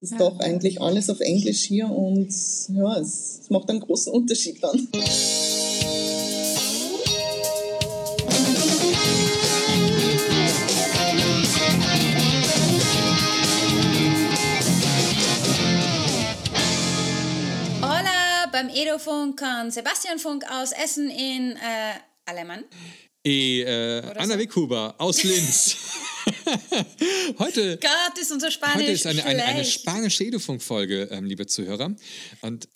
ist ja. doch eigentlich alles auf Englisch hier und ja, es, es macht einen großen Unterschied dann. beim Edo-Funk kann Sebastian Funk aus Essen in äh, Alemann. E, äh, Anna so. Weghuber aus Linz. heute, Gott, ist unser Spanisch heute ist eine, eine, eine spanische Edufunk-Folge, ähm, liebe Zuhörer. Und,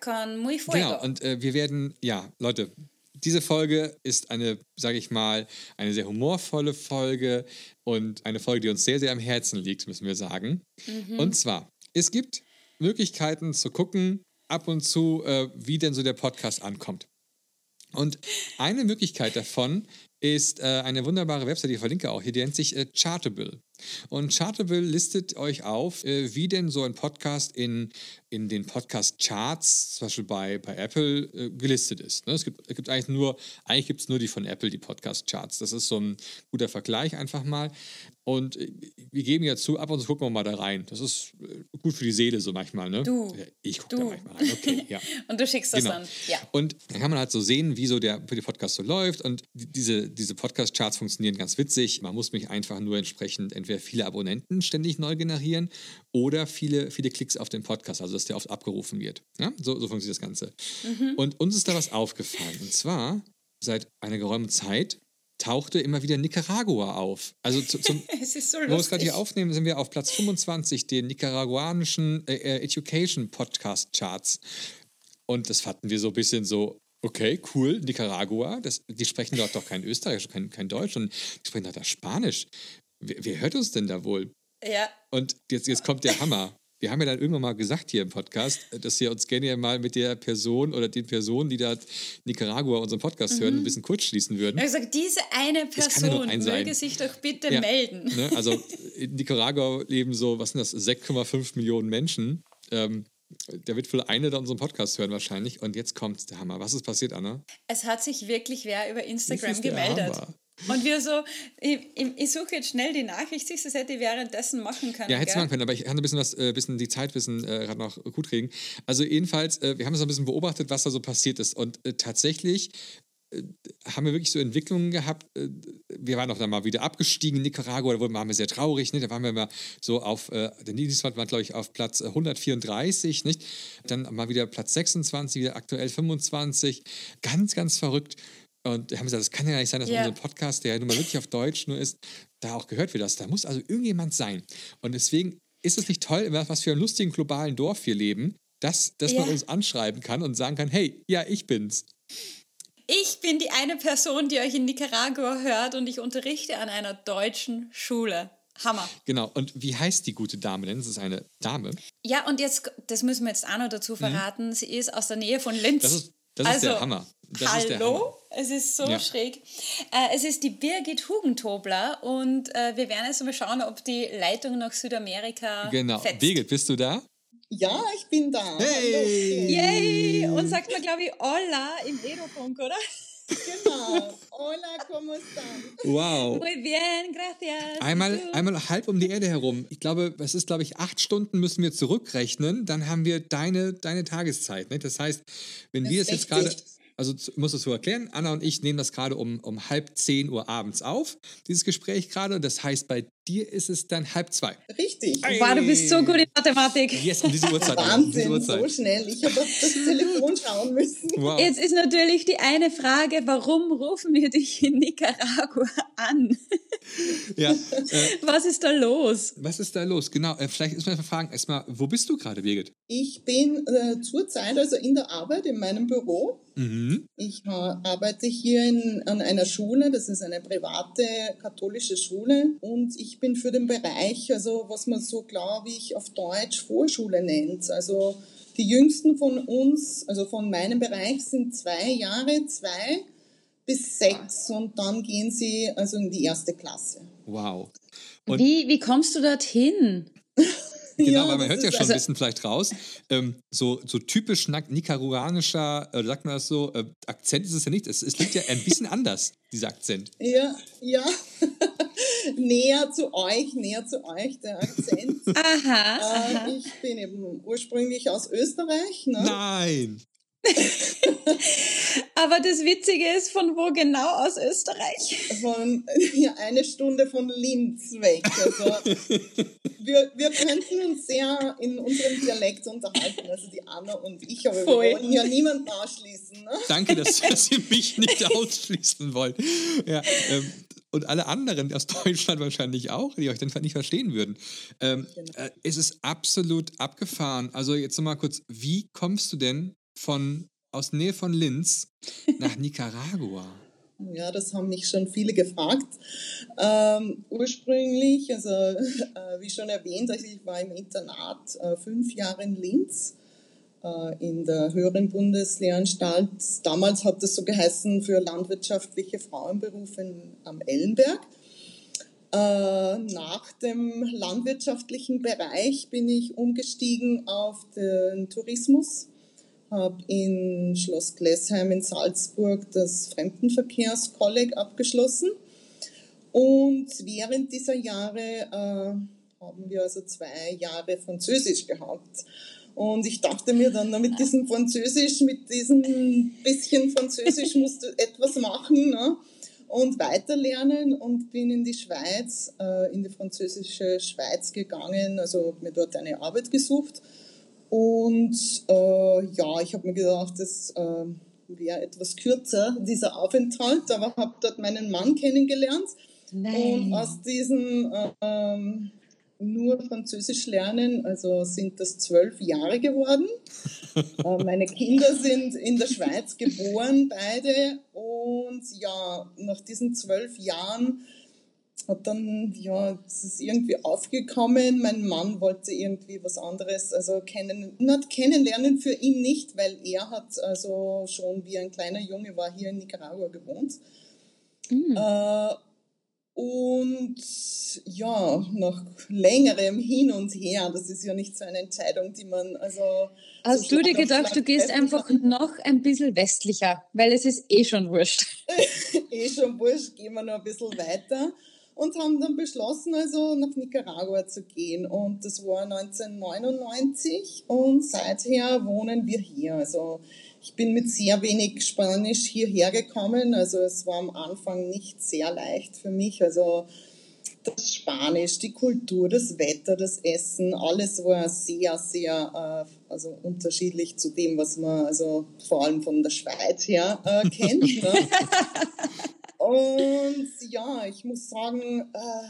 con muy fuego. Genau, und äh, wir werden, ja, Leute, diese Folge ist eine, sage ich mal, eine sehr humorvolle Folge und eine Folge, die uns sehr, sehr am Herzen liegt, müssen wir sagen. Mhm. Und zwar, es gibt Möglichkeiten zu gucken, ab und zu, äh, wie denn so der Podcast ankommt. Und eine Möglichkeit davon ist äh, eine wunderbare Website, die ich verlinke auch hier, die nennt sich äh, Chartable. Und Chartable listet euch auf, äh, wie denn so ein Podcast in, in den Podcast-Charts, zum Beispiel bei, bei Apple, äh, gelistet ist. Ne? Es, gibt, es gibt eigentlich nur, eigentlich gibt es nur die von Apple, die Podcast-Charts. Das ist so ein guter Vergleich einfach mal. Und äh, wir geben ja zu, ab und zu gucken wir mal da rein. Das ist gut für die Seele so manchmal, ne? Du. Ich gucke da manchmal rein. Okay, ja. und du schickst das genau. dann. Ja. Und dann kann man halt so sehen, wie so der, wie der Podcast so läuft. Und diese, diese Podcast-Charts funktionieren ganz witzig. Man muss mich einfach nur entsprechend entweder viele Abonnenten ständig neu generieren oder viele, viele Klicks auf den Podcast, also dass der oft abgerufen wird. Ja? So, so funktioniert das Ganze. Mhm. Und uns ist da was aufgefallen. Und zwar seit einer geraumen Zeit tauchte immer wieder Nicaragua auf. Also zu, zum, so. Wo wir es gerade hier aufnehmen, sind wir auf Platz 25 den nicaraguanischen äh, äh, Education Podcast Charts. Und das fanden wir so ein bisschen so, okay, cool, Nicaragua, das, die sprechen dort doch kein Österreichisch, kein, kein Deutsch und die sprechen dort Spanisch. Wer, wer hört uns denn da wohl? Ja. Und jetzt, jetzt kommt der Hammer. Wir haben ja dann irgendwann mal gesagt hier im Podcast, dass wir uns gerne mal mit der Person oder den Personen, die da Nicaragua unseren Podcast mhm. hören, ein bisschen kurz schließen würden. Gesagt, diese eine Person ja möge sich doch bitte ja, melden. Ne? Also in Nicaragua leben so, was sind das, 6,5 Millionen Menschen. Ähm, der wird wohl eine da unseren Podcast hören wahrscheinlich. Und jetzt kommt der Hammer. Was ist passiert, Anna? Es hat sich wirklich wer über Instagram gemeldet. Hammer. Und wir so, ich, ich, suche jetzt schnell die Nachricht, das hätte ich währenddessen machen können. Ja, hätte ich machen können, aber ich kann ein bisschen, was, äh, bisschen die Zeit wissen, äh, gerade noch gut kriegen. Also jedenfalls, äh, wir haben so ein bisschen beobachtet, was da so passiert ist. Und äh, tatsächlich haben wir wirklich so Entwicklungen gehabt. Wir waren auch dann mal wieder abgestiegen in Nicaragua, da waren wir sehr traurig. Ne? Da waren wir mal so auf, äh, der Niederswald war, glaube ich, auf Platz 134, nicht? Dann mal wieder Platz 26, wieder aktuell 25. Ganz, ganz verrückt. Und haben gesagt, das kann ja nicht sein, dass yeah. unser Podcast, der ja nun mal wirklich auf Deutsch nur ist, da auch gehört wird. Das. Da muss also irgendjemand sein. Und deswegen ist es nicht toll, was für einem lustigen globalen Dorf wir leben, dass, dass yeah. man uns anschreiben kann und sagen kann, hey, ja, ich bin's. Ich bin die eine Person, die euch in Nicaragua hört und ich unterrichte an einer deutschen Schule. Hammer. Genau. Und wie heißt die gute Dame denn? Das ist eine Dame. Ja, und jetzt, das müssen wir jetzt auch noch dazu mhm. verraten, mhm. sie ist aus der Nähe von Linz. Das ist, das also, ist der Hammer. Das hallo, der Hammer. es ist so ja. schräg. Äh, es ist die Birgit Hugentobler und äh, wir werden jetzt mal schauen, ob die Leitung nach Südamerika Genau. Fetzt. Birgit, bist du da? Ja, ich bin da. Hey! Yay! Und sagt man, glaube ich, Hola im Edofunk, oder? Genau. Hola, ¿cómo están? Wow. Muy bien, gracias. Einmal, einmal halb um die Erde herum. Ich glaube, es ist, glaube ich, acht Stunden müssen wir zurückrechnen. Dann haben wir deine, deine Tageszeit. Ne? Das heißt, wenn das wir es jetzt gerade also ich muss das so erklären, Anna und ich nehmen das gerade um, um halb zehn Uhr abends auf, dieses Gespräch gerade. Das heißt, bei dir ist es dann halb zwei. Richtig. Hey. Wow, du bist so gut in Mathematik. Yes, um diese Uhrzeit. Wahnsinn, diese Uhrzeit. so schnell. Ich habe auf das Telefon schauen müssen. Wow. Jetzt ist natürlich die eine Frage, warum rufen wir dich in Nicaragua an? Ja. Äh, was ist da los? Was ist da los? Genau, äh, vielleicht ist mir fragen, erstmal, wo bist du gerade, Birgit? Ich bin äh, zurzeit also in der Arbeit in meinem Büro. Mhm. Ich äh, arbeite hier in, an einer Schule, das ist eine private katholische Schule und ich ich bin für den Bereich, also was man so, glaube ich, auf Deutsch Vorschule nennt. Also die jüngsten von uns, also von meinem Bereich, sind zwei Jahre, zwei bis sechs und dann gehen sie also in die erste Klasse. Wow. Und wie, wie kommst du dorthin? Genau, ja, weil man hört ja schon also ein bisschen vielleicht raus. Ähm, so, so typisch nicaraguanischer, äh, sagt man das so, äh, Akzent ist es ja nicht. Es, es liegt ja ein bisschen anders, dieser Akzent. Ja, ja. näher zu euch, näher zu euch, der Akzent. Aha. Äh, aha. Ich bin eben ursprünglich aus Österreich. Ne? Nein. Aber das Witzige ist, von wo genau aus Österreich? Von ja, eine Stunde von Linz weg. Also, wir, wir könnten uns sehr in unserem Dialekt unterhalten, also die Anna und ich, aber Voll. wir wollen ja niemanden ausschließen. Ne? Danke, dass, dass ihr mich nicht ausschließen wollt. Ja, ähm, und alle anderen aus Deutschland wahrscheinlich auch, die euch dann nicht verstehen würden. Ähm, genau. äh, es ist absolut abgefahren. Also jetzt nochmal kurz, wie kommst du denn von aus Nähe von Linz nach Nicaragua? Ja, das haben mich schon viele gefragt. Ähm, ursprünglich, also äh, wie schon erwähnt, also ich war im Internat äh, fünf Jahre in Linz äh, in der höheren Bundeslehranstalt. Damals hat das so geheißen für landwirtschaftliche Frauenberufe in, am Ellenberg. Äh, nach dem landwirtschaftlichen Bereich bin ich umgestiegen auf den Tourismus habe in Schloss Glessheim in Salzburg das Fremdenverkehrskolleg abgeschlossen. Und während dieser Jahre äh, haben wir also zwei Jahre Französisch gehabt. Und ich dachte mir dann, mit diesem Französisch, mit diesem bisschen Französisch musst du etwas machen ne? und weiterlernen und bin in die Schweiz, äh, in die französische Schweiz gegangen, also mir dort eine Arbeit gesucht und äh, ja, ich habe mir gedacht, das äh, wäre etwas kürzer, dieser Aufenthalt, aber habe dort meinen Mann kennengelernt. Nein. Und aus diesem äh, nur Französisch lernen, also sind das zwölf Jahre geworden. Äh, meine Kinder sind in der Schweiz geboren, beide. Und ja, nach diesen zwölf Jahren hat dann, ja, es ist irgendwie aufgekommen. Mein Mann wollte irgendwie was anderes, also kennen, not kennenlernen für ihn nicht, weil er hat also schon wie ein kleiner Junge war hier in Nicaragua gewohnt. Mhm. Äh, und ja, nach längerem Hin und Her, das ist ja nicht so eine Entscheidung, die man also. Hast so du dir gedacht, du gehst einfach noch ein bisschen westlicher, weil es ist eh schon wurscht. eh schon wurscht, gehen wir noch ein bisschen weiter und haben dann beschlossen, also nach Nicaragua zu gehen. Und das war 1999 und seither wohnen wir hier. Also ich bin mit sehr wenig Spanisch hierher gekommen. Also es war am Anfang nicht sehr leicht für mich. Also das Spanisch, die Kultur, das Wetter, das Essen, alles war sehr, sehr äh, also unterschiedlich zu dem, was man also vor allem von der Schweiz her äh, kennt. Ne? Und ja, ich muss sagen, äh,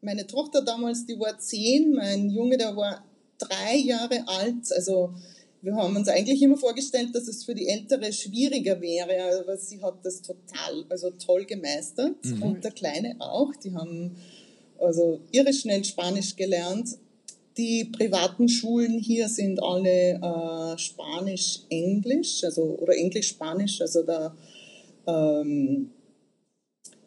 meine Tochter damals, die war zehn, mein Junge, der war drei Jahre alt. Also wir haben uns eigentlich immer vorgestellt, dass es für die Ältere schwieriger wäre, aber sie hat das total, also toll gemeistert. Mhm. Und der Kleine auch. Die haben also irre schnell Spanisch gelernt. Die privaten Schulen hier sind alle äh, Spanisch-Englisch, also oder Englisch-Spanisch, also da ähm,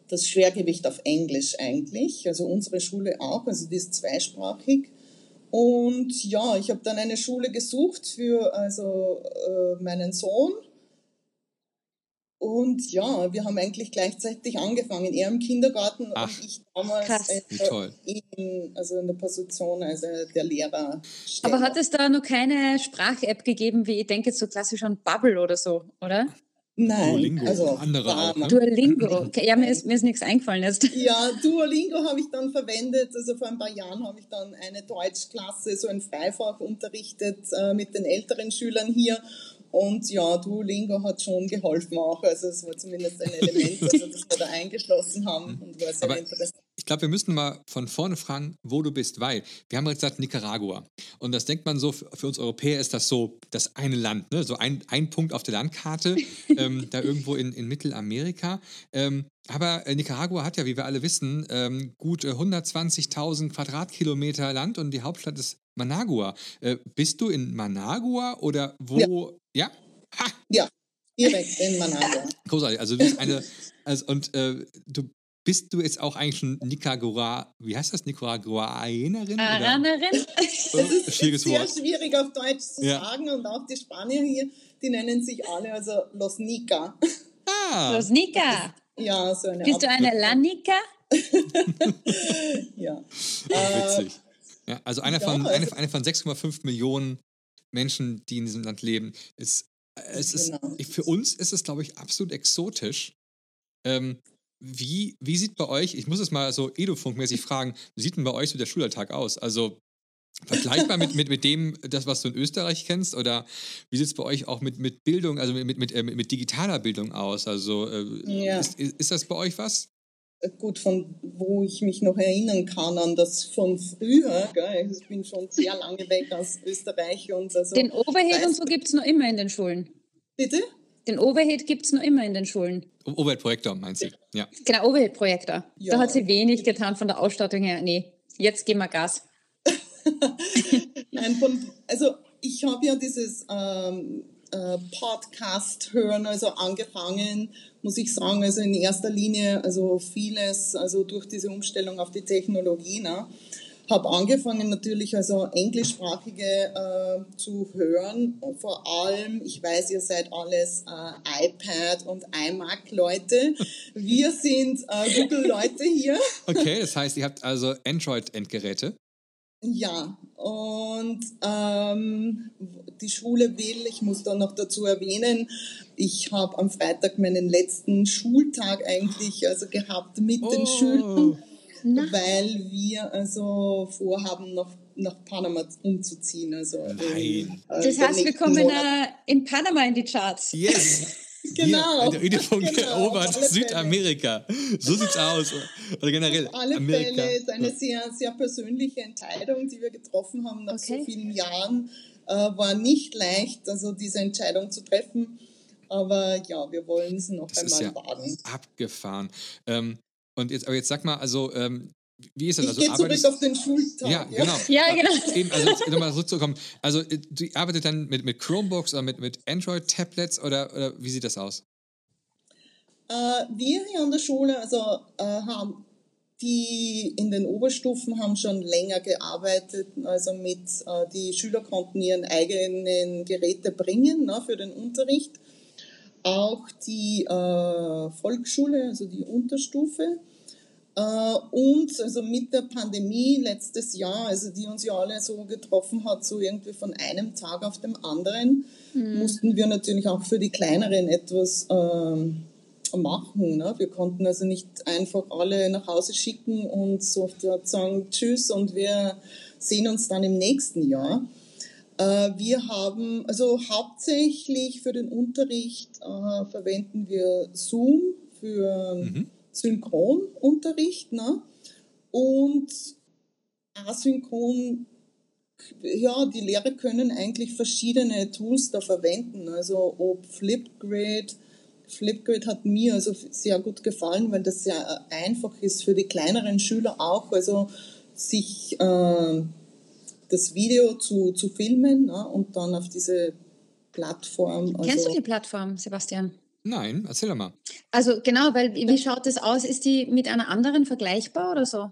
das Schwergewicht auf Englisch eigentlich, also unsere Schule auch, also die ist zweisprachig. Und ja, ich habe dann eine Schule gesucht für also äh, meinen Sohn. Und ja, wir haben eigentlich gleichzeitig angefangen, er im Kindergarten Ach, und ich damals äh, in, also in der Position also der Lehrer. Aber hat es da noch keine Sprach-App gegeben, wie ich denke jetzt so klassisch an Bubble oder so, oder? Nein, Duolingo, also andere auch. Ne? Duolingo, ja, mir ist, mir ist nichts eingefallen jetzt. Ja, Duolingo habe ich dann verwendet. Also vor ein paar Jahren habe ich dann eine Deutschklasse, so ein Freifach unterrichtet äh, mit den älteren Schülern hier. Und ja, Duolingo hat schon geholfen auch. Also es war zumindest ein Element, also, das wir da eingeschlossen haben und war sehr Aber interessant glaube, wir müssen mal von vorne fragen, wo du bist, weil wir haben gerade gesagt Nicaragua. Und das denkt man so, für uns Europäer ist das so das eine Land, ne? so ein, ein Punkt auf der Landkarte, ähm, da irgendwo in, in Mittelamerika. Ähm, aber äh, Nicaragua hat ja, wie wir alle wissen, ähm, gut äh, 120.000 Quadratkilometer Land und die Hauptstadt ist Managua. Äh, bist du in Managua oder wo? Ja? Ja, ha! ja direkt in Managua. Großartig. Also du bist eine, also, und äh, du bist du jetzt auch eigentlich schon Nicaragua, wie heißt das, Nicaraguanerin? Aranerin? Das ist Schwieriges sehr Wort. schwierig auf Deutsch zu ja. sagen und auch die Spanier hier, die nennen sich alle also Los Nica. Ah. Los Nica. Ja, so eine Bist Art du eine La Nica? ja. Witzig. Ja, also einer von, ja, also, eine, von 6,5 Millionen Menschen, die in diesem Land leben, ist, es ist, genau. für uns ist es, glaube ich, absolut exotisch. Ähm, wie, wie sieht bei euch, ich muss es mal so Edufunk-mäßig fragen, wie sieht denn bei euch so der Schulalltag aus? Also vergleichbar mit, mit, mit dem, das, was du in Österreich kennst? Oder wie sieht es bei euch auch mit, mit Bildung, also mit, mit, äh, mit digitaler Bildung aus? Also äh, ja. ist, ist das bei euch was? gut, von wo ich mich noch erinnern kann an das von früher. Gell? Ich bin schon sehr lange weg aus Österreich. Und also, den Overhead und so gibt es noch immer in den Schulen. Bitte? Den Overhead gibt es noch immer in den Schulen. Overhead-Projektor, meinst du? Ja. Genau, Overhead-Projektor. Ja. Da hat sie wenig getan von der Ausstattung her. Nee, jetzt geben wir Gas. Nein, von, also ich habe ja dieses ähm, äh, Podcast hören, also angefangen, muss ich sagen, also in erster Linie, also vieles, also durch diese Umstellung auf die Technologie, ne, habe angefangen natürlich also englischsprachige äh, zu hören. Vor allem, ich weiß, ihr seid alles äh, iPad und iMac Leute. Wir sind äh, Google Leute hier. Okay, das heißt, ihr habt also Android Endgeräte. Ja, und ähm, die Schule will, ich muss da noch dazu erwähnen, ich habe am Freitag meinen letzten Schultag eigentlich also gehabt mit oh. den Schülern, weil wir also vorhaben, noch nach Panama umzuziehen. Also Nein. In, äh, das heißt, wir kommen Monat. in Panama in die Charts. Yes. Genau. Der Üdepunkt genau, erobert Südamerika. So sieht's aus. Oder generell. Auf alle Amerika. Fälle ist eine sehr, sehr persönliche Entscheidung, die wir getroffen haben nach okay. so vielen Jahren. Äh, war nicht leicht, also diese Entscheidung zu treffen. Aber ja, wir wollen es noch das einmal ist ja wagen. Abgefahren. Ähm, und jetzt, aber jetzt sag mal, also ähm, wie ist das? Also, ich gehe zurück auf den Schultag. Ja, genau. Ja, genau. Eben, also nochmal zurückzukommen. Also äh, du arbeitest dann mit, mit Chromebooks oder mit, mit Android-Tablets oder, oder wie sieht das aus? Äh, wir hier an der Schule, also äh, haben die in den Oberstufen haben schon länger gearbeitet, also mit, äh, die Schüler konnten ihren eigenen Geräte bringen ne, für den Unterricht. Auch die äh, Volksschule, also die Unterstufe, äh, und also mit der Pandemie letztes Jahr, also die uns ja alle so getroffen hat, so irgendwie von einem Tag auf dem anderen, mhm. mussten wir natürlich auch für die Kleineren etwas äh, machen. Ne? Wir konnten also nicht einfach alle nach Hause schicken und so sagen Tschüss und wir sehen uns dann im nächsten Jahr. Äh, wir haben, also hauptsächlich für den Unterricht äh, verwenden wir Zoom für mhm Synchronunterricht ne? und asynchron. Ja, die Lehrer können eigentlich verschiedene Tools da verwenden. Also ob Flipgrid, Flipgrid hat mir also sehr gut gefallen, weil das sehr einfach ist für die kleineren Schüler auch, also sich äh, das Video zu, zu filmen ne, und dann auf diese Plattform. Also Kennst du die Plattform, Sebastian? Nein, erzähl doch mal. Also genau, weil wie schaut das aus? Ist die mit einer anderen vergleichbar oder so?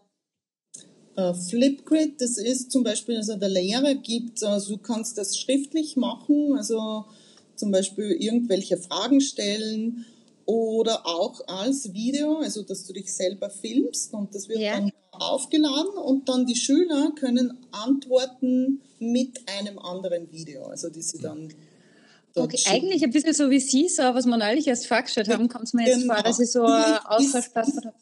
Uh, Flipgrid, das ist zum Beispiel, also der Lehrer gibt, also du kannst das schriftlich machen, also zum Beispiel irgendwelche Fragen stellen oder auch als Video, also dass du dich selber filmst und das wird ja. dann aufgeladen und dann die Schüler können antworten mit einem anderen Video, also die sie dann Okay, eigentlich ein bisschen so wie Seesaw, was wir neulich erst vorgestellt haben, kommt es mir jetzt genau. vor, dass ich so eine Austauschplattform habe.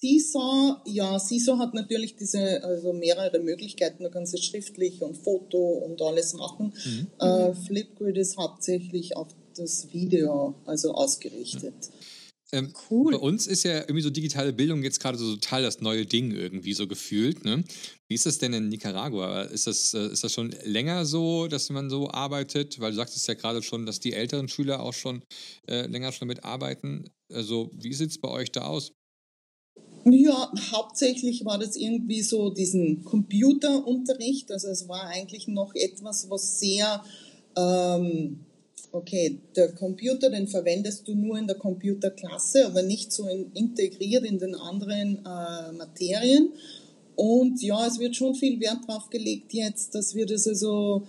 Seesaw, ja, Seesaw hat natürlich diese, also mehrere Möglichkeiten. Du kannst es schriftlich und Foto und alles machen. Mhm. Äh, Flipgrid ist hauptsächlich auf das Video, also ausgerichtet. Mhm. Ähm, cool. Bei uns ist ja irgendwie so digitale Bildung jetzt gerade so total das neue Ding irgendwie so gefühlt. Ne? Wie ist das denn in Nicaragua? Ist das, äh, ist das schon länger so, dass man so arbeitet? Weil du sagtest ja gerade schon, dass die älteren Schüler auch schon äh, länger schon damit arbeiten. Also wie sieht es bei euch da aus? Ja, hauptsächlich war das irgendwie so diesen Computerunterricht. Also es war eigentlich noch etwas, was sehr ähm, okay, der Computer, den verwendest du nur in der Computerklasse, aber nicht so in, integriert in den anderen äh, Materien. Und ja, es wird schon viel Wert darauf gelegt jetzt, dass wir das also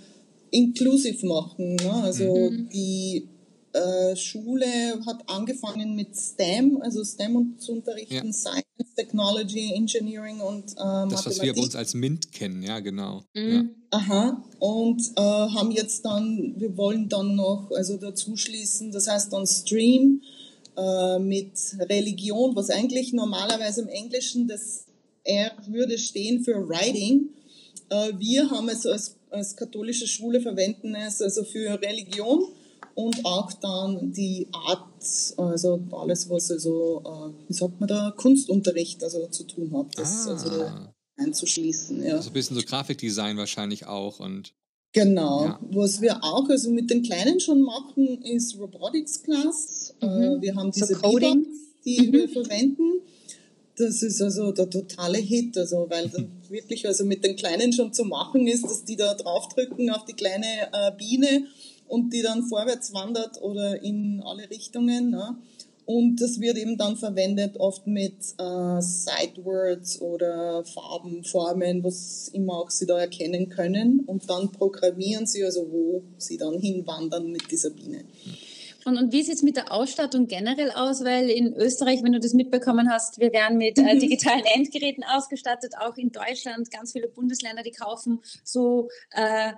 inklusiv machen. Ne? Also mhm. die äh, Schule hat angefangen mit STEM, also STEM zu unterrichten, ja. Science, Technology, Engineering und äh, Mathematik. Das, was wir bei uns als MINT kennen, ja, genau. Mhm. Ja. Aha, und äh, haben jetzt dann, wir wollen dann noch also dazu schließen, das heißt dann Stream äh, mit Religion, was eigentlich normalerweise im Englischen das R würde stehen für Writing. Äh, wir haben es als, als katholische Schule verwenden es also für Religion und auch dann die Art, also alles, was also, äh, wie sagt man da, Kunstunterricht also zu tun hat, das Ah. also einzuschließen. Ja. Also ein bisschen so Grafikdesign wahrscheinlich auch und Genau. Ja. Was wir auch also mit den Kleinen schon machen, ist Robotics Class. Äh, wir haben So diese Coding. Bebops, die wir verwenden. Das ist also der totale Hit, also weil dann wirklich also mit den Kleinen schon zu machen ist, dass die da draufdrücken auf die kleine äh, Biene und die dann vorwärts wandert oder in alle Richtungen. Ne? Und das wird eben dann verwendet oft mit äh, Sidewords oder Farben, Formen, was immer auch sie da erkennen können. Und dann programmieren sie also, wo sie dann hinwandern mit dieser Biene. Und, und wie sieht es mit der Ausstattung generell aus? Weil in Österreich, wenn du das mitbekommen hast, wir werden mit äh, digitalen Endgeräten ausgestattet. Auch in Deutschland ganz viele Bundesländer, die kaufen so äh,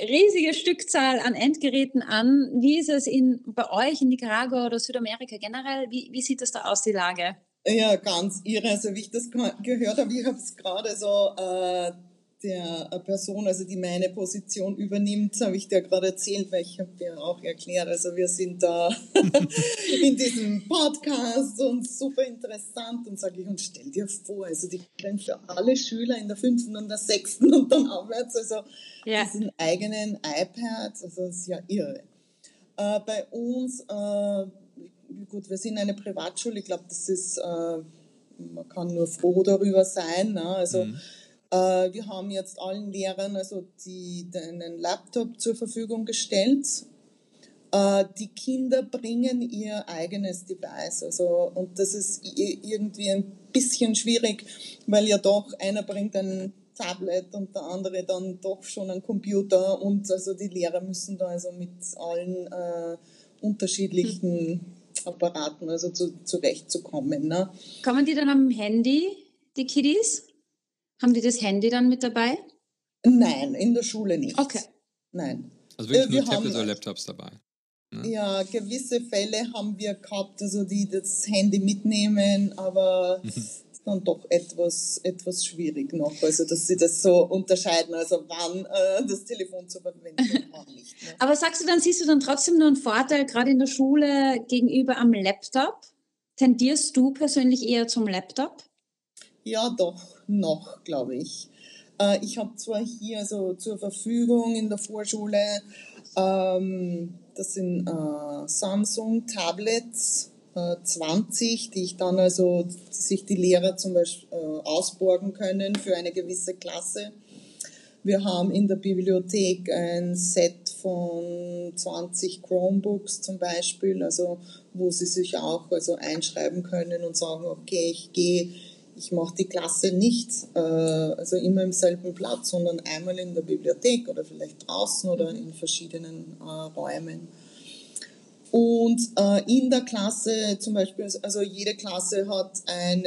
riesige Stückzahl an Endgeräten an. Wie ist es in, bei euch in Nicaragua oder Südamerika generell? Wie, wie sieht das da aus, die Lage? Ja, ganz irre. Also wie ich das ge- gehört habe, ich habe es gerade so äh, der äh, Person, also die meine Position übernimmt, habe ich dir gerade erzählt, weil ich habe dir auch erklärt, also wir sind da in diesem Podcast und super interessant und sage ich, und stell dir vor, also die kriegen für alle Schüler in der fünften und der sechsten und dann aufwärts, also Ja. diesen eigenen iPad, also das ist ja irre. Äh, bei uns, äh, gut, wir sind eine Privatschule, ich glaube, das ist, äh, man kann nur froh darüber sein. Ne? Also äh, wir haben jetzt allen Lehrern also die, einen Laptop zur Verfügung gestellt. Äh, die Kinder bringen ihr eigenes Device. Also, und das ist irgendwie ein bisschen schwierig, weil ja doch einer bringt ein Tablet und der andere dann doch schon einen Computer und also die Lehrer müssen da also mit allen äh, unterschiedlichen Apparaten also zu, zurechtzukommen. Ne? Kommen die dann am Handy, die Kiddies? Haben die das Handy dann mit dabei? Nein, in der Schule nicht. Okay. Nein. also wirklich Äh, nur wir Tablets haben- oder Laptops dabei. Ja, gewisse Fälle haben wir gehabt, also die das Handy mitnehmen, aber Mhm. es ist dann doch etwas, etwas schwierig noch, also dass sie das so unterscheiden, also wann äh, das Telefon zur Verwendung auch nicht. Ne? Aber sagst du dann, siehst du dann trotzdem nur einen Vorteil, gerade in der Schule gegenüber am Laptop? Tendierst du persönlich eher zum Laptop? Ja, doch, noch, glaube ich. Äh, ich habe zwar hier so zur Verfügung in der Vorschule, ähm, das sind äh, Samsung Tablets äh, 20, die ich dann also, die sich die Lehrer zum Beispiel äh, ausborgen können für eine gewisse Klasse. Wir haben in der Bibliothek ein Set von 20 Chromebooks zum Beispiel, also wo sie sich auch also einschreiben können und sagen, okay, ich gehe, ich mache die Klasse nicht äh, also immer im selben Platz, sondern einmal in der Bibliothek oder vielleicht draußen oder in verschiedenen äh, Räumen. Und äh, in der Klasse zum Beispiel, also jede Klasse hat einen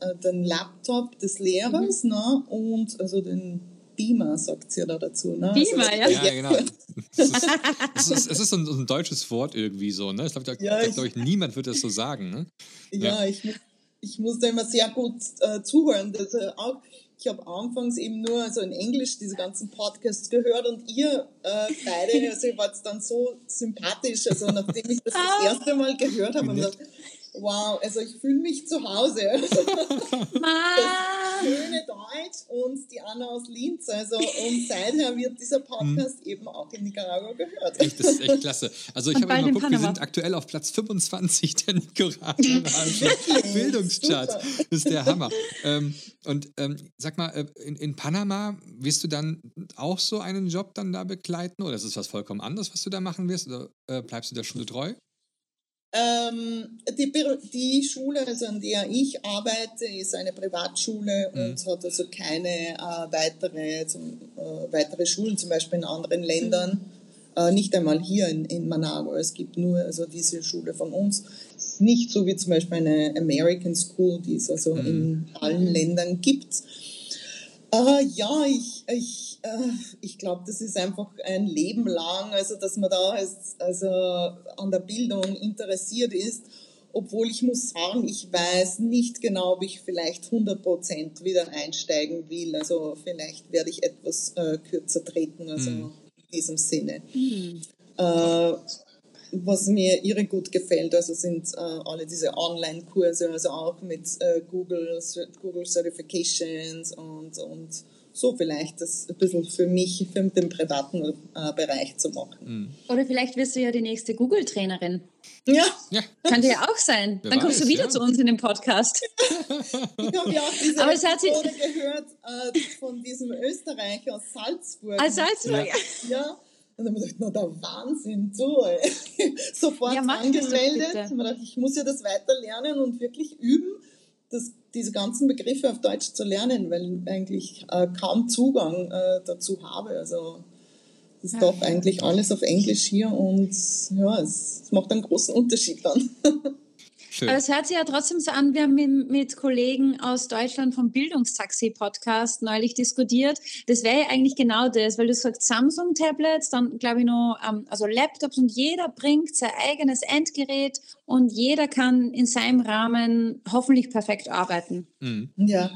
äh, den Laptop des Lehrers ne, und also den Beamer, sagt sie ja da dazu. Ne? Beamer, also, ja. Ja, genau. Es ist, es ist, es ist so ein, ein deutsches Wort irgendwie so, ne? Ich glaube, Ja, glaub niemand wird das so sagen, ne? Ja, ich, mu- ich musste immer sehr gut äh, zuhören. Das, äh, auch, ich habe anfangs eben nur also in Englisch diese ganzen Podcasts gehört und ihr äh, beide, also ihr wart dann so sympathisch. Also nachdem ich das das erste Mal gehört habe, habe ich gedacht, wow, also ich fühle mich zu Hause. Mann! Schöne Deutsch und die Anna aus Linz. Also und seither wird dieser Podcast eben auch in Nicaragua gehört. Echt, das ist echt klasse. Also ich habe mal geguckt, wir sind aktuell auf Platz 25 der Nicaraguanischen Bildungscharts. Das ist der Hammer. Ähm, und ähm, sag mal, äh, in, in Panama wirst du dann auch so einen Job dann da begleiten oder ist es was vollkommen anderes, was du da machen wirst? Oder äh, bleibst du der Schule treu? Ähm, die, die Schule, also an der ich arbeite, ist eine Privatschule und hat also keine äh, weitere, zum, äh, weitere Schulen, zum Beispiel in anderen Ländern. Äh, nicht einmal hier in, in Managua. Es gibt nur also diese Schule von uns. Nicht so wie zum Beispiel eine American School, die es also mhm. in allen Ländern gibt. Äh, ja, ich, ich, äh, ich glaube, das ist einfach ein Leben lang, also dass man da als, also an der Bildung interessiert ist obwohl ich muss sagen, ich weiß nicht genau, ob ich vielleicht 100% wieder einsteigen will. Also vielleicht werde ich etwas äh, kürzer treten, also mhm. in diesem Sinne. Mhm. Äh, was mir irre gut gefällt, also sind äh, alle diese Online-Kurse, also auch mit äh, Google, Google Certifications und, und so vielleicht das ein bisschen für mich, für den privaten äh, Bereich zu machen. Mhm. Oder vielleicht wirst du ja die nächste Google-Trainerin. Ja. ja. Könnte ja auch sein. Wer Dann kommst weiß, du wieder ja. zu uns in den Podcast. ich habe ja auch diese Aber Episode gehört äh, von diesem Österreicher aus Salzburg. Aus Salzburg, ja. ja. Und dann habe ich gedacht, na, der Wahnsinn, so. Sofort ja, angemeldet. Ich, ich muss ja das weiter lernen und wirklich üben das, diese ganzen Begriffe auf Deutsch zu lernen, weil ich eigentlich äh, kaum Zugang äh, dazu habe. Also es ist ja. doch eigentlich alles auf Englisch hier und ja, es, es macht einen großen Unterschied dann. Schön. Aber es hört sich ja trotzdem so an, wir haben mit, mit Kollegen aus Deutschland vom Bildungstaxi-Podcast neulich diskutiert. Das wäre ja eigentlich genau das, weil du sagst Samsung-Tablets, dann glaube ich noch, ähm, also Laptops und jeder bringt sein eigenes Endgerät und jeder kann in seinem Rahmen hoffentlich perfekt arbeiten. Mhm. Ja,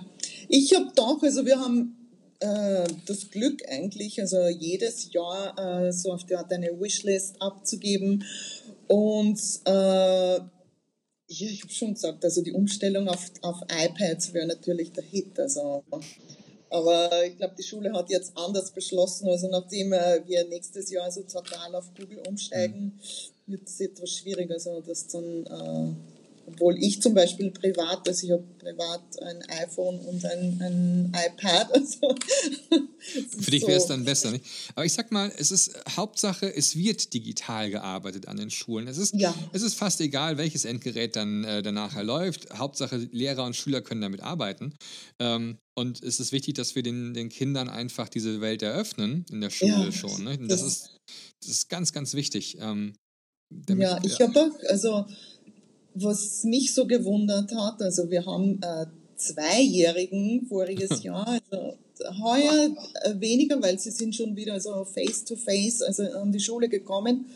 ich habe doch, also wir haben äh, das Glück eigentlich, also jedes Jahr äh, so auf die Art eine Wishlist abzugeben und äh, ja, ich habe schon gesagt, also die Umstellung auf, auf iPads wäre natürlich der Hit. Also, aber ich glaube, die Schule hat jetzt anders beschlossen. Also nachdem wir nächstes Jahr so total auf Google umsteigen, mhm. wird es etwas schwieriger, also dass dann äh, obwohl ich zum Beispiel privat, also ich habe privat ein iPhone und ein, ein iPad. Also, Für dich wäre es dann besser, nicht? Aber ich sag mal, es ist Hauptsache, es wird digital gearbeitet an den Schulen. Es ist, ja. es ist fast egal, welches Endgerät dann äh, danach läuft. Hauptsache, Lehrer und Schüler können damit arbeiten. Ähm, und es ist wichtig, dass wir den, den Kindern einfach diese Welt eröffnen, in der Schule ja, schon. Ne? Das, das, ist, das ist ganz, ganz wichtig. Ähm, damit, ja, ich habe auch, also was mich so gewundert hat, also wir haben äh, Zweijährigen voriges Jahr, also heuer äh, weniger, weil sie sind schon wieder so face to face, also an die Schule gekommen.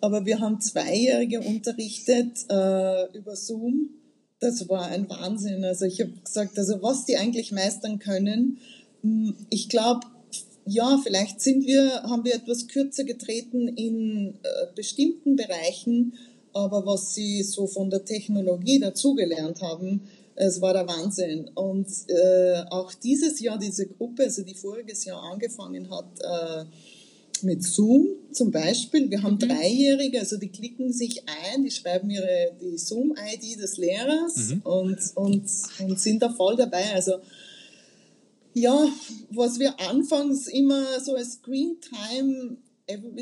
Aber wir haben Zweijährige unterrichtet äh, über Zoom. Das war ein Wahnsinn. Also ich habe gesagt, also was die eigentlich meistern können. Hm, ich glaube, ja, vielleicht sind wir, haben wir etwas kürzer getreten in äh, bestimmten Bereichen, aber was sie so von der Technologie dazugelernt haben, es war der Wahnsinn. Und äh, auch dieses Jahr diese Gruppe, also die voriges Jahr angefangen hat äh, mit Zoom zum Beispiel, wir haben mhm. Dreijährige, also die klicken sich ein, die schreiben ihre die Zoom-ID des Lehrers mhm. und, und, und sind da voll dabei. Also ja, was wir anfangs immer so als Screen Time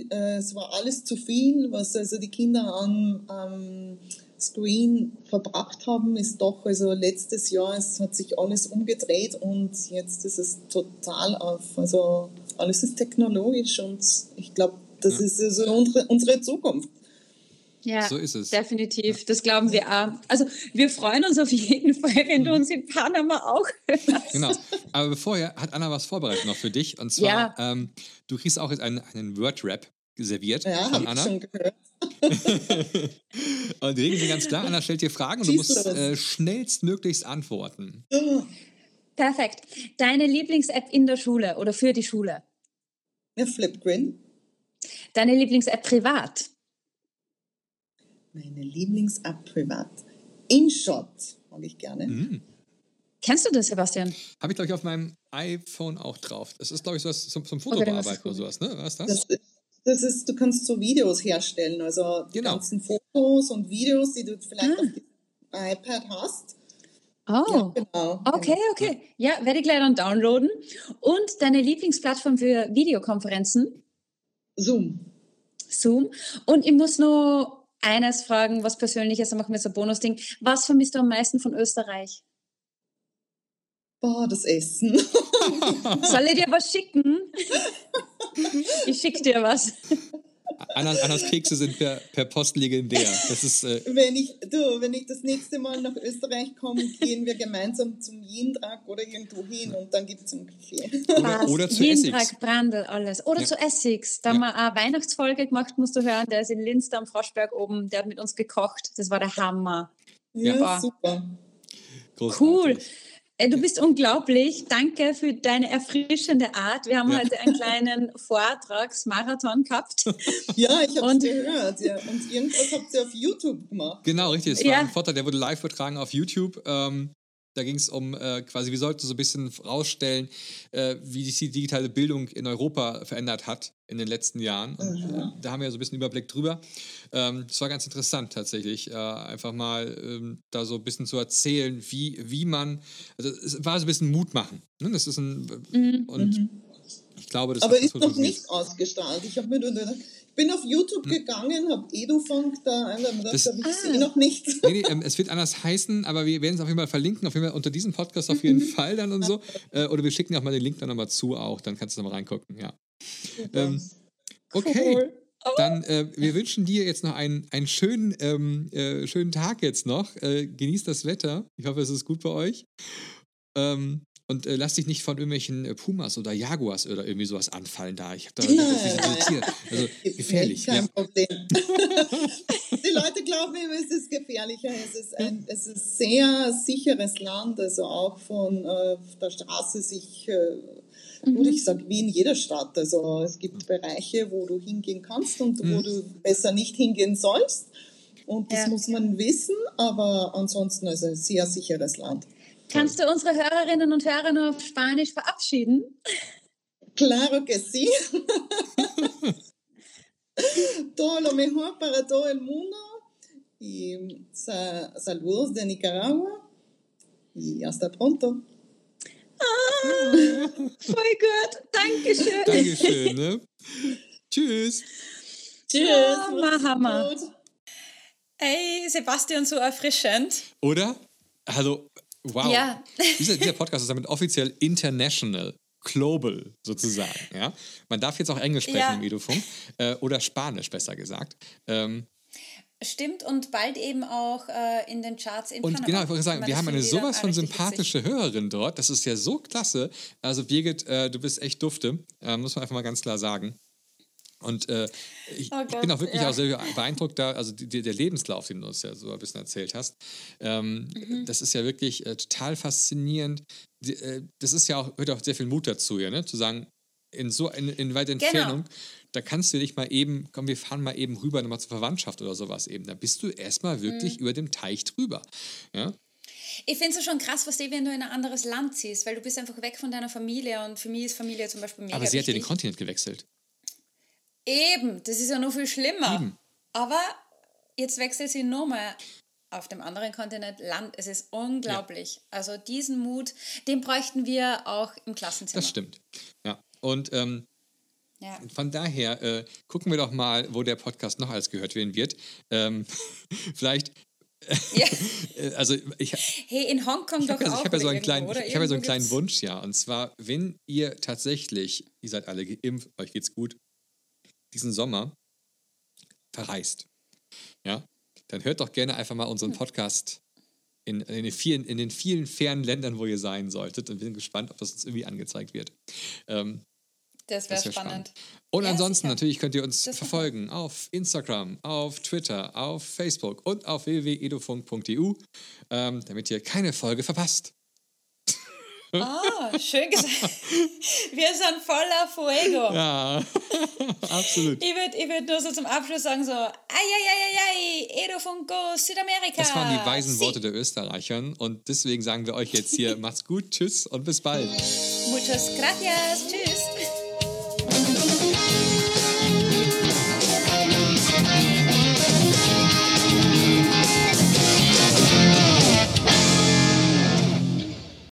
es war alles zu viel, was also die Kinder am, am Screen verbracht haben, ist doch, also letztes Jahr, es hat sich alles umgedreht und jetzt ist es total auf, also alles ist technologisch und ich glaube, das ja. ist also unsere, unsere Zukunft. Ja, so ist es. Definitiv, das glauben wir auch. Also wir freuen uns auf jeden Fall, wenn du mhm. uns in Panama auch hörst. Genau. Aber vorher hat Anna was vorbereitet noch für dich. Und zwar, ja. ähm, du kriegst auch jetzt einen, einen Word-Rap serviert ja, von Anna. Ich schon gehört. und die Regeln sind ganz klar. Anna stellt dir Fragen und du musst äh, schnellstmöglichst antworten. Perfekt. Deine Lieblings-App in der Schule oder für die Schule? Ja, Flipgrid. Deine Lieblings-App privat? Meine Lieblings-App privat. InShot mag ich gerne. Mhm. Kennst du das, Sebastian? Habe ich, glaube ich, auf meinem iPhone auch drauf. Das ist, glaube ich, sowas zum, zum Fotobearbeiten okay, oder sowas, ne? Was ist das? das ist, das ist, du kannst so Videos herstellen, also die genau. ganzen Fotos und Videos, die du vielleicht ah. auf dem iPad hast. Oh, ja, genau, okay, genau. okay. Ja, werde ich gleich dann downloaden. Und deine Lieblingsplattform für Videokonferenzen? Zoom. Zoom. Und ich muss noch eines fragen, was Persönliches, dann machen wir so ein Bonusding. Was vermisst du am meisten von Österreich? Boah, das Essen. Soll ich dir was schicken? Ich schicke dir was. Annas, Annas Kekse sind per, per Post legendär. Das ist, äh, Wenn ich, du, wenn ich das nächste Mal nach Österreich komme, gehen wir gemeinsam zum Jindrak oder irgendwo hin und dann gibt es einen Kaffee. oder, oder zu Essex. Tag Brandl, alles. Oder Ja. zu Essex. Da haben wir eine Weihnachtsfolge gemacht, musst du hören. Der ist in Linz, da am Froschberg oben. Der hat mit uns gekocht. Das war der Hammer. Ja, Ja. super. Großartig. Cool. Äh, Du bist unglaublich. Danke für deine erfrischende Art. Wir haben Ja. heute einen kleinen Vortragsmarathon gehabt. Ja, ich habe gehört. Ja. Und irgendwas habt ihr auf YouTube gemacht. Genau, richtig. Es Ja. war ein Vortrag, der wurde live übertragen auf YouTube. Ähm, da ging es um äh, quasi, wir sollten so ein bisschen rausstellen, äh, wie sich die digitale Bildung in Europa verändert hat in den letzten Jahren. Und, äh, da haben wir so ein bisschen Überblick drüber. Ähm, das war ganz interessant tatsächlich, äh, einfach mal ähm, da so ein bisschen zu erzählen, wie, wie man, also es war so ein bisschen Mut machen. Ne? Das ist ein, und ich glaube, das. Aber ist noch nicht ausgestrahlt. Ich habe mir nur gedacht, ich bin auf YouTube gegangen, habe Edufunk da eingedacht, Das- aber ich Ah. sehe noch nicht. Nee, nee, ähm, es wird anders heißen, aber wir werden es auf jeden Fall verlinken, auf jeden Fall unter diesem Podcast auf jeden Fall dann und so. Äh, oder wir schicken auch mal den Link dann nochmal zu auch, dann kannst du nochmal reingucken, ja. Ähm, okay, Cool. dann äh, wir wünschen dir jetzt noch einen, einen schönen, ähm, äh, schönen Tag jetzt noch. Äh, genießt das Wetter. Ich hoffe, es ist gut bei euch. Ähm, und äh, lass dich nicht von irgendwelchen äh, Pumas oder Jaguars oder irgendwie sowas anfallen da. Ich habe da nein. irritiert. Also gefährlich. Kein Ja. Problem. Die Leute glauben immer, es ist gefährlicher. Es ist ein es ist ein sehr sicheres Land, also auch von äh, der Straße sich, äh, Mhm. ich sage wie in jeder Stadt. Also es gibt Bereiche, wo du hingehen kannst und Mhm. wo du besser nicht hingehen sollst. Und das Ja. muss man wissen, aber ansonsten ist es ein sehr sicheres Land. Kannst du unsere Hörerinnen und Hörer noch auf Spanisch verabschieden? Claro que sí. todo lo mejor para todo el mundo. Y sa- saludos de Nicaragua. Y hasta pronto. Voll gut. Dankeschön. Dankeschön. Ne? Tschüss. Tschüss. Ja, gut. Hey, Sebastian, so erfrischend. Oder? Also, wow. Ja. Dieser, dieser Podcast ist damit offiziell international, global sozusagen. Ja? Man darf jetzt auch Englisch sprechen Ja. im Edufunk äh, oder Spanisch, besser gesagt. Ähm, Stimmt und bald eben auch äh, in den Charts in und Panama. genau, ich wollte sagen, wir haben eine sowas von sympathische Hörerin dort. Das ist ja so klasse. Also, Birgit, äh, du bist echt dufte, äh, muss man einfach mal ganz klar sagen. Und äh, ich, Oh ich bin Gott, auch wirklich ja. auch sehr beeindruckt, da, also die, der Lebenslauf, den du uns ja so ein bisschen erzählt hast, ähm, Mhm. das ist ja wirklich äh, total faszinierend. Die, äh, das ist ja auch, gehört auch sehr viel Mut dazu, ja, ne? zu sagen, in so in, in weiter Genau. Entfernung, da kannst du nicht mal eben, komm, wir fahren mal eben rüber, nochmal zur Verwandtschaft oder sowas eben. Da bist du erstmal wirklich Mhm. über dem Teich drüber. Ja? Ich finde es schon krass, was du, wenn du in ein anderes Land ziehst, weil du bist einfach weg von deiner Familie und für mich ist Familie zum Beispiel mega Aber sie hat ja den. Kontinent gewechselt. Eben, das ist ja noch viel schlimmer. Eben. Aber jetzt wechselt sie nochmal auf dem anderen Kontinent Land. Es ist unglaublich. Also diesen Mut, den bräuchten wir auch im Klassenzimmer. Das stimmt. Ja. Und ähm, Ja. Von daher äh, gucken wir doch mal, wo der Podcast noch alles gehört werden wird. Ähm, vielleicht, Ja. äh, also ich, Hey, in Hongkong doch habe ja, auch. ich hab ja so einen kleinen, ich hab ja so einen kleinen Wunsch, ja. Und zwar, wenn ihr tatsächlich, ihr seid alle geimpft, euch geht's gut, diesen Sommer verreist, ja, dann hört doch gerne einfach mal Hm. unseren Podcast in, in, den vielen, in den vielen fernen Ländern, wo ihr sein solltet. Und wir sind gespannt, ob das uns irgendwie angezeigt wird. Ähm, Das wäre wär spannend. und Ja, ansonsten sicher. natürlich könnt ihr uns Das verfolgen auf Instagram, auf Twitter, auf Facebook und auf www.edufunk.eu, ähm, damit ihr keine Folge verpasst. Ah, schön gesagt. Wir sind voller Fuego. Ja, absolut. Ich würde ich würd nur so zum Abschluss sagen so, ai, ai, ai, ai, ai, Edo Funko, Südamerika. Das waren die weisen. Worte der Österreichern und deswegen sagen wir euch jetzt hier, macht's gut, tschüss und bis bald. Muchas gracias. Tschüss.